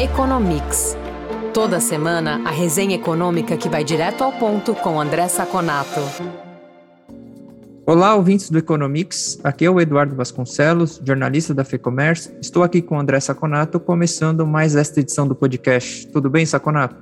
Economics. Toda semana, a resenha econômica que vai direto ao ponto com André Saconato. Olá, ouvintes do Economics. Aqui é o Eduardo Vasconcelos, jornalista da FEComércio. Estou aqui com o André Saconato, começando mais esta edição do podcast. Tudo bem, Saconato?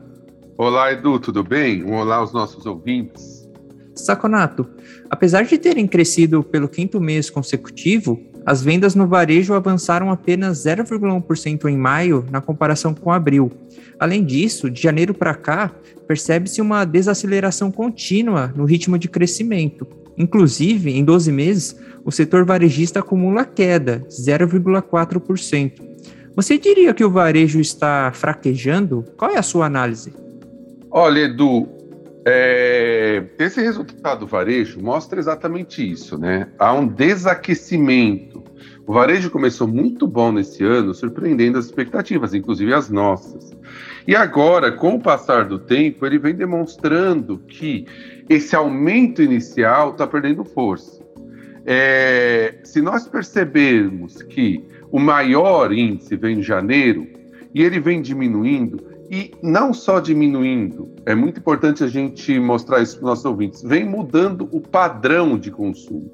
Olá, Edu, tudo bem? Um olá aos nossos ouvintes. Saconato, apesar de terem crescido pelo quinto mês consecutivo, as vendas no varejo avançaram apenas 0,1% em maio na comparação com abril. Além disso, de janeiro para cá, percebe-se uma desaceleração contínua no ritmo de crescimento. Inclusive, em 12 meses, o setor varejista acumula queda, 0,4%. Você diria que o varejo está fraquejando? Qual é a sua análise? Olha, Edu, é, esse resultado do varejo mostra exatamente isso, né? Há um desaquecimento. O varejo começou muito bom nesse ano, surpreendendo as expectativas, inclusive as nossas. E agora, com o passar do tempo, ele vem demonstrando que esse aumento inicial está perdendo força. É, se nós percebermos que o maior índice vem em janeiro e ele vem diminuindo, e não só diminuindo, é muito importante a gente mostrar isso para os nossos ouvintes, vem mudando o padrão de consumo.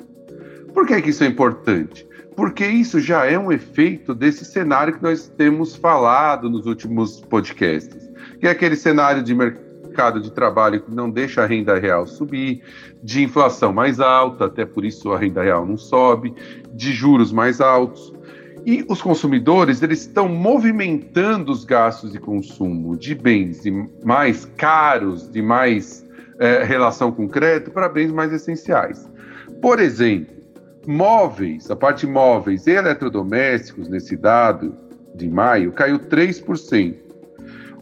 Por que, que isso é importante? Porque isso já é um efeito desse cenário que nós temos falado nos últimos podcasts, que é aquele cenário de mercado de trabalho que não deixa a renda real subir, de inflação mais alta, até por isso a renda real não sobe, de juros mais altos. E os consumidores eles estão movimentando os gastos de consumo de bens de mais caros, de mais é, relação com crédito, para bens mais essenciais. Por exemplo, móveis, a parte móveis e eletrodomésticos nesse dado de maio caiu 3%.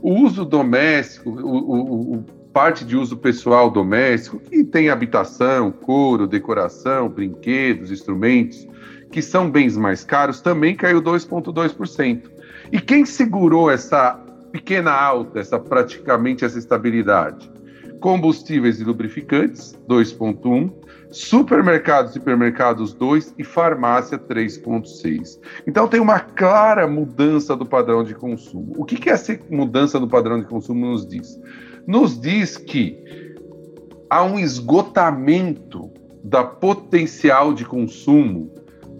O uso doméstico, o, o, o parte de uso pessoal doméstico, que tem habitação, couro, decoração, brinquedos, instrumentos, que são bens mais caros, também caiu 2,2%. E quem segurou essa pequena alta, essa praticamente essa estabilidade? Combustíveis e lubrificantes, 2,1%, supermercados e supermercados 2 e farmácia 3,6. Então tem uma clara mudança do padrão de consumo. O que, que essa mudança do padrão de consumo nos diz? Nos diz que há um esgotamento da potencial de consumo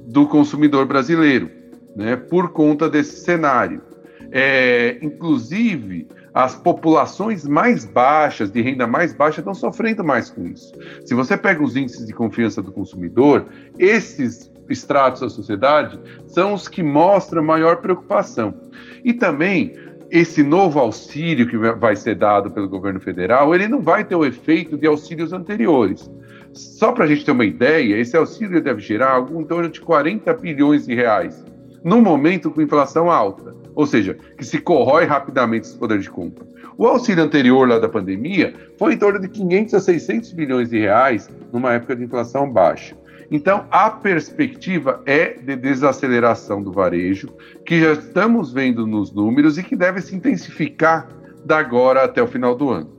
do consumidor brasileiro, né, por conta desse cenário. É, inclusive, as populações mais baixas, de renda mais baixa, estão sofrendo mais com isso. Se você pega os índices de confiança do consumidor, esses estratos da sociedade são os que mostram maior preocupação. E também esse novo auxílio que vai ser dado pelo governo federal, ele não vai ter o efeito de auxílios anteriores. Só para a gente ter uma ideia, esse auxílio deve gerar algo em torno de 40 bilhões de reais, num momento com inflação alta, ou seja, que se corrói rapidamente esse poder de compra. O auxílio anterior lá da pandemia foi em torno de 500 a 600 bilhões de reais numa época de inflação baixa. Então, a perspectiva é de desaceleração do varejo, que já estamos vendo nos números e que deve se intensificar da agora até o final do ano.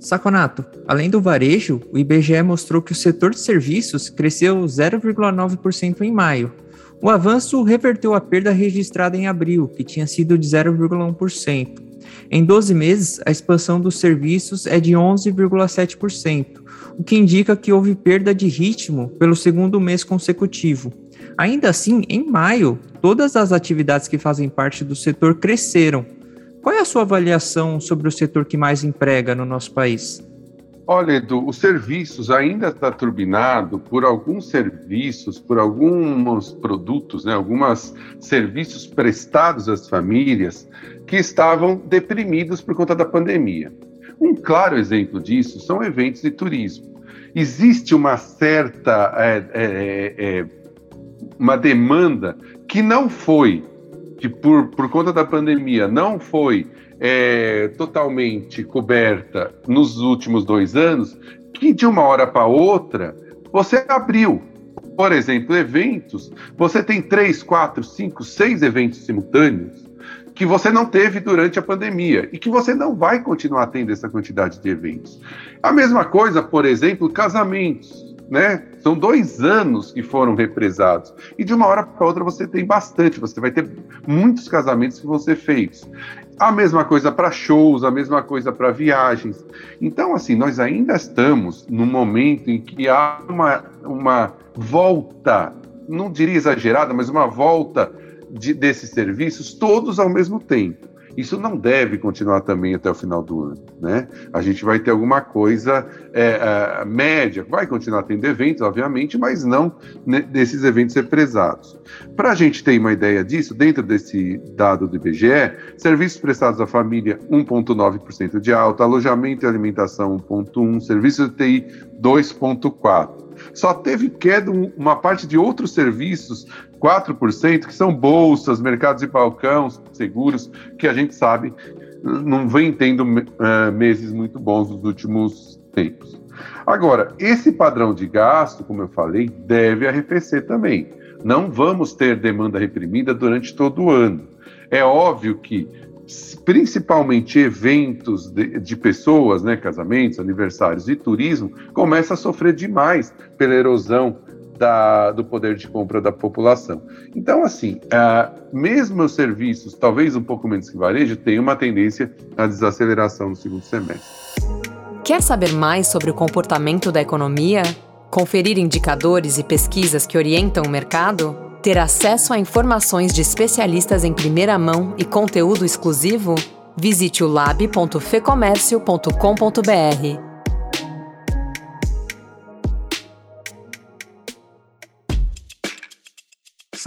Saconato, além do varejo, o IBGE mostrou que o setor de serviços cresceu 0,9% em maio. O avanço reverteu a perda registrada em abril, que tinha sido de 0,1%. Em 12 meses, a expansão dos serviços é de 11,7%, o que indica que houve perda de ritmo pelo segundo mês consecutivo. Ainda assim, em maio, todas as atividades que fazem parte do setor cresceram, qual é a sua avaliação sobre o setor que mais emprega no nosso país? Olha, Edu, os serviços ainda está turbinado por alguns serviços, por alguns produtos, né, alguns serviços prestados às famílias que estavam deprimidos por conta da pandemia. Um claro exemplo disso são eventos de turismo. Existe uma certa é, é, é, uma demanda que não foi que por, por conta da pandemia não foi é, totalmente coberta nos últimos dois anos, que de uma hora para outra você abriu. Por exemplo, eventos, você tem três, quatro, cinco, seis eventos simultâneos que você não teve durante a pandemia e que você não vai continuar tendo essa quantidade de eventos. A mesma coisa, por exemplo, casamentos. Né? São dois anos que foram represados. E de uma hora para outra você tem bastante, você vai ter muitos casamentos que vão ser feitos. A mesma coisa para shows, a mesma coisa para viagens. Então, assim, nós ainda estamos num momento em que há uma, uma volta, não diria exagerada, mas uma volta de, desses serviços todos ao mesmo tempo. Isso não deve continuar também até o final do ano, né? A gente vai ter alguma coisa é, é, média, vai continuar tendo eventos, obviamente, mas não desses eventos represados. Para a gente ter uma ideia disso, dentro desse dado do IBGE, serviços prestados à família 1,9% de alta, alojamento e alimentação 1,1%, serviços de TI 2,4%. Só teve queda uma parte de outros serviços, 4%, que são bolsas, mercados de balcão, seguros, que a gente sabe não vem tendo uh, meses muito bons nos últimos tempos. Agora, esse padrão de gasto, como eu falei, deve arrefecer também. Não vamos ter demanda reprimida durante todo o ano. É óbvio que principalmente eventos de, de, pessoas, né, casamentos, aniversários e turismo, começa a sofrer demais pela erosão da, do poder de compra da população. Então, assim, uh, mesmo os serviços, talvez um pouco menos que varejo, tem uma tendência à desaceleração no segundo semestre. Quer saber mais sobre o comportamento da economia? Conferir indicadores e pesquisas que orientam o mercado? Ter acesso a informações de especialistas em primeira mão e conteúdo exclusivo? Visite o lab.fecomércio.com.br.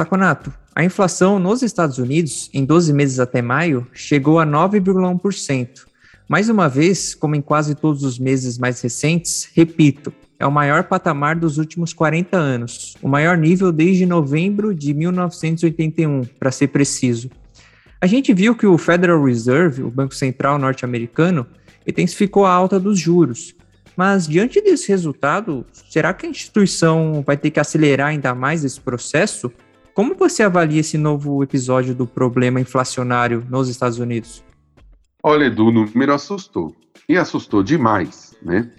Saconato, a inflação nos Estados Unidos, em 12 meses até maio, chegou a 9,1%. Mais uma vez, como em quase todos os meses mais recentes, repito, é o maior patamar dos últimos 40 anos, o maior nível desde novembro de 1981, para ser preciso. A gente viu que o Federal Reserve, o Banco Central norte-americano, intensificou a alta dos juros. Mas diante desse resultado, será que a instituição vai ter que acelerar ainda mais esse processo? Como você avalia esse novo episódio do problema inflacionário nos Estados Unidos? Olha, Edu, o número assustou. E assustou demais, né?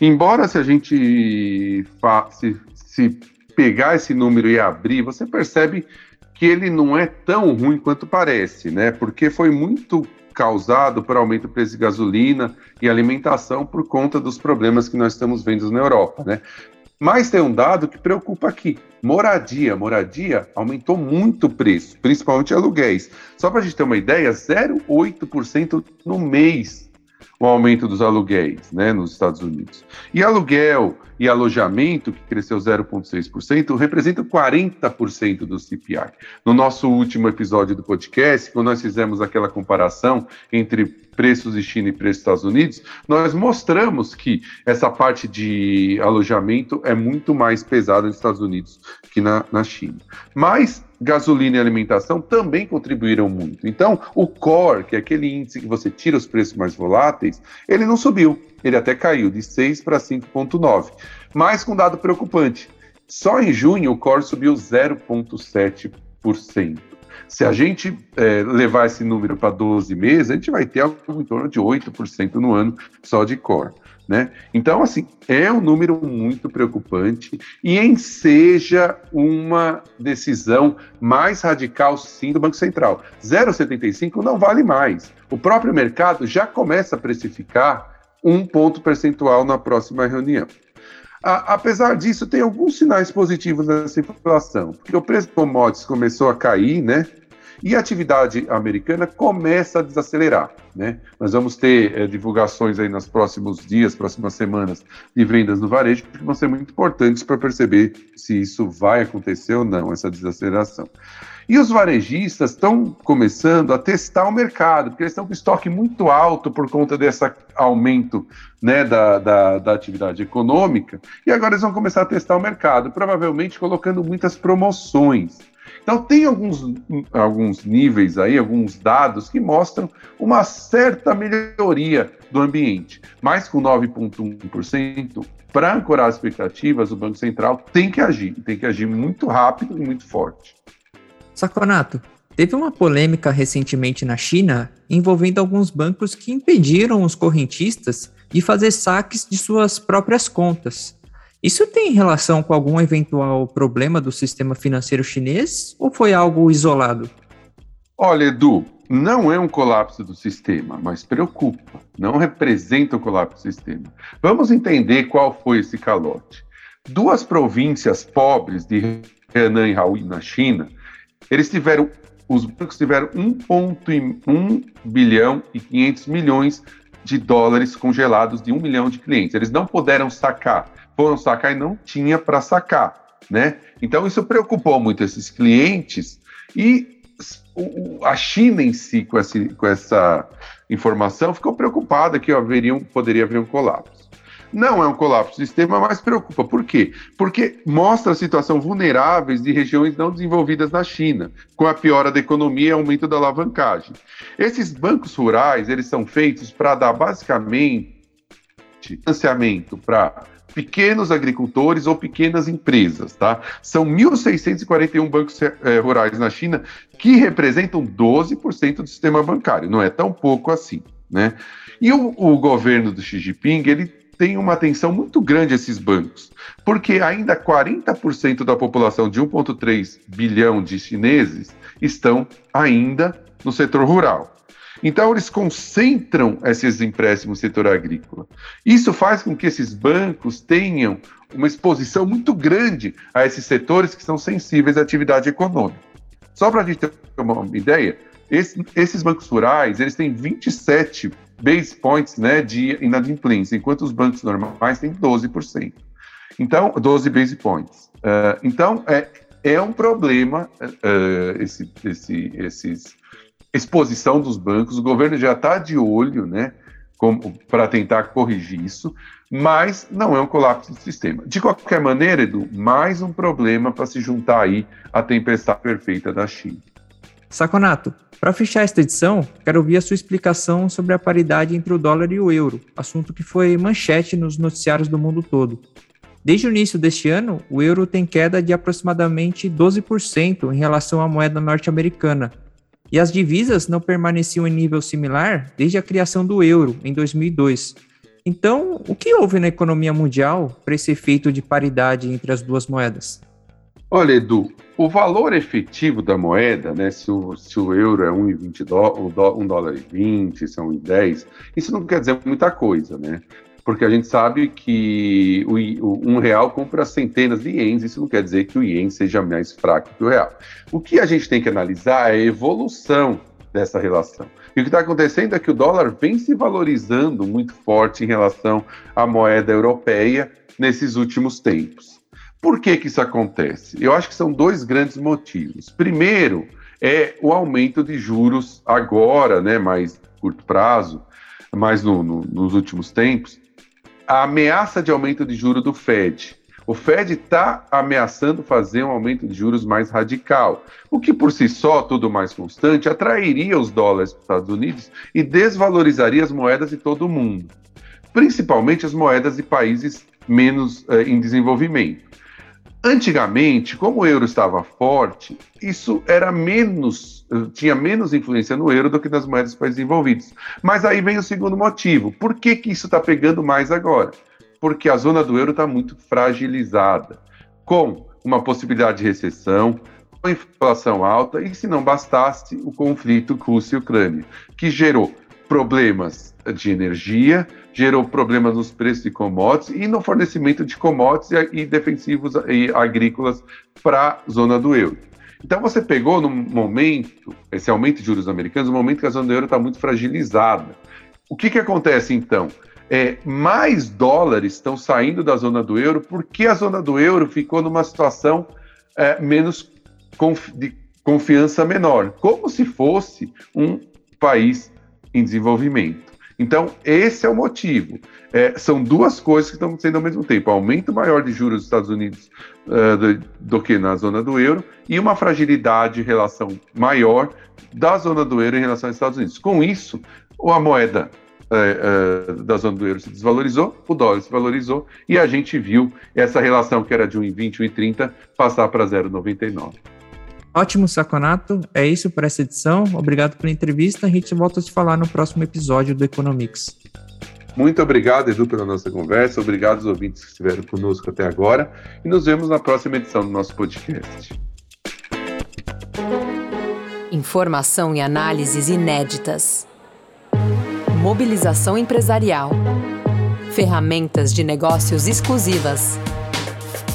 Embora se a gente se, se pegar esse número e abrir, você percebe que ele não é tão ruim quanto parece, né? Porque foi muito causado por aumento do preço de gasolina e alimentação por conta dos problemas que nós estamos vendo na Europa, né? Mas tem um dado que preocupa aqui: moradia. Moradia aumentou muito o preço, principalmente aluguéis. Só para a gente ter uma ideia, 0,8% no mês o aumento dos aluguéis né, nos Estados Unidos. E aluguel e alojamento, que cresceu 0,6%, representam 40% do CPI. No nosso último episódio do podcast, quando nós fizemos aquela comparação entre preços de China e preços dos Estados Unidos, nós mostramos que essa parte de alojamento é muito mais pesada nos Estados Unidos que na, na China. Mas gasolina e alimentação também contribuíram muito. Então, o core, que é aquele índice que você tira os preços mais voláteis, ele não subiu, ele até caiu de 6 para 5,9. Mas com dado preocupante, só em junho o core subiu 0,7%. Se a gente é, levar esse número para 12 meses, a gente vai ter algo em torno de 8% no ano só de core. Né? Então, assim, é um número muito preocupante e enseja uma decisão mais radical, sim, do Banco Central. 0,75 não vale mais. O próprio mercado já começa a precificar um ponto percentual na próxima reunião. A, apesar disso, tem alguns sinais positivos nessa inflação, porque o preço de commodities começou a cair, né? E a atividade americana começa a desacelerar. Né? Nós vamos ter é, divulgações aí nos próximos dias, próximas semanas, de vendas no varejo, que vão ser muito importantes para perceber se isso vai acontecer ou não, essa desaceleração. E os varejistas estão começando a testar o mercado, porque eles estão com estoque muito alto por conta desse aumento né, da, da, da, atividade econômica, e agora eles vão começar a testar o mercado, provavelmente colocando muitas promoções. Então, tem alguns, alguns níveis aí, alguns dados que mostram uma certa melhoria do ambiente. Mas com 9,1%, para ancorar as expectativas, o Banco Central tem que agir, tem que agir muito rápido e muito forte. Saconato, teve uma polêmica recentemente na China envolvendo alguns bancos que impediram os correntistas de fazer saques de suas próprias contas. Isso tem relação com algum eventual problema do sistema financeiro chinês ou foi algo isolado? Olha, Edu, não é um colapso do sistema, mas preocupa. Não representa um colapso do sistema. Vamos entender qual foi esse calote. Duas províncias pobres de Henan e Haui na China, eles tiveram, os bancos tiveram 1,1 bilhão e 500 milhões de dólares congelados de um milhão de clientes. Eles não puderam sacar, foram sacar e não tinha para sacar, né? Então isso preocupou muito esses clientes e a China em si, com essa, com essa informação, ficou preocupada que haveria um, poderia haver um colapso. Não é um colapso do sistema, mas preocupa. Por quê? Porque mostra a situação vulneráveis de regiões não desenvolvidas na China, com a piora da economia e aumento da alavancagem. Esses bancos rurais, eles são feitos para dar basicamente financiamento para pequenos agricultores ou pequenas empresas, tá? São 1.641 bancos é, rurais na China que representam 12% do sistema bancário. Não é tão pouco assim, né? E o, o governo do Xi Jinping, ele tem uma atenção muito grande a esses bancos, porque ainda 40% da população de 1,3 bilhão de chineses estão ainda no setor rural. Então, eles concentram esses empréstimos no setor agrícola. Isso faz com que esses bancos tenham uma exposição muito grande a esses setores que são sensíveis à atividade econômica. Só para a gente ter uma ideia, esse, esses bancos rurais eles têm 27 base points né, de inadimplência, enquanto os bancos normais têm 12%. Então, 12 base points. Uh, então, é, é um problema uh, esse, esse, esses exposição dos bancos, o governo já está de olho, né, para tentar corrigir isso, mas não é um colapso do sistema. De qualquer maneira, Edu, mais um problema para se juntar aí à tempestade perfeita da China. Saconato, para fechar esta edição, quero ouvir a sua explicação sobre a paridade entre o dólar e o euro, assunto que foi manchete nos noticiários do mundo todo. Desde o início deste ano, o euro tem queda de aproximadamente 12% em relação à moeda norte-americana, e as divisas não permaneciam em nível similar desde a criação do euro, em 2002. Então, o que houve na economia mundial para esse efeito de paridade entre as duas moedas? Olha, Edu, o valor efetivo da moeda, né, se o, se o euro é 1,20 dó, 1 dólar e 20, são 1,10, isso não quer dizer muita coisa, né? Porque a gente sabe que o, o, um real compra centenas de ienes, isso não quer dizer que o ien seja mais fraco que o real. O que a gente tem que analisar é a evolução dessa relação. E o que está acontecendo é que o dólar vem se valorizando muito forte em relação à moeda europeia nesses últimos tempos. Por que, que isso acontece? Eu acho que são dois grandes motivos. Primeiro, é o aumento de juros agora, né, mais curto prazo, mais no, no, nos últimos tempos, a ameaça de aumento de juros do Fed. O Fed está ameaçando fazer um aumento de juros mais radical, o que por si só, tudo mais constante, atrairia os dólares para os Estados Unidos e desvalorizaria as moedas de todo o mundo, principalmente as moedas de países menos eh, em desenvolvimento. Antigamente, como o euro estava forte, isso era menos, tinha menos influência no euro do que nas moedas dos países desenvolvidos. Mas aí vem o segundo motivo. Por que, que isso está pegando mais agora? Porque a zona do euro está muito fragilizada, com uma possibilidade de recessão, com inflação alta e, se não bastasse, o conflito Rússia e Ucrânia, que gerou problemas de energia, gerou problemas nos preços de commodities e no fornecimento de commodities e defensivos e agrícolas para a zona do euro. Então você pegou no momento, esse aumento de juros americanos, no momento que a zona do euro está muito fragilizada. O que, que acontece então? É, mais dólares estão saindo da zona do euro porque a zona do euro ficou numa situação é, menos confi de confiança menor, como se fosse um país em desenvolvimento. Então, esse é o motivo. É, são duas coisas que estão acontecendo ao mesmo tempo: aumento maior de juros dos Estados Unidos uh, do, do, que na zona do euro e uma fragilidade em relação maior da zona do euro em relação aos Estados Unidos. Com isso, a moeda uh, uh, da zona do euro se desvalorizou, o dólar se valorizou e a gente viu essa relação que era de 1,20, 1,30 passar para 0,99. Ótimo, Saconato. É isso para essa edição. Obrigado pela entrevista. A gente volta a se falar no próximo episódio do Economics. Muito obrigado, Edu, pela nossa conversa. Obrigado aos ouvintes que estiveram conosco até agora. E nos vemos na próxima edição do nosso podcast. Informação e análises inéditas. Mobilização empresarial. Ferramentas de negócios exclusivas.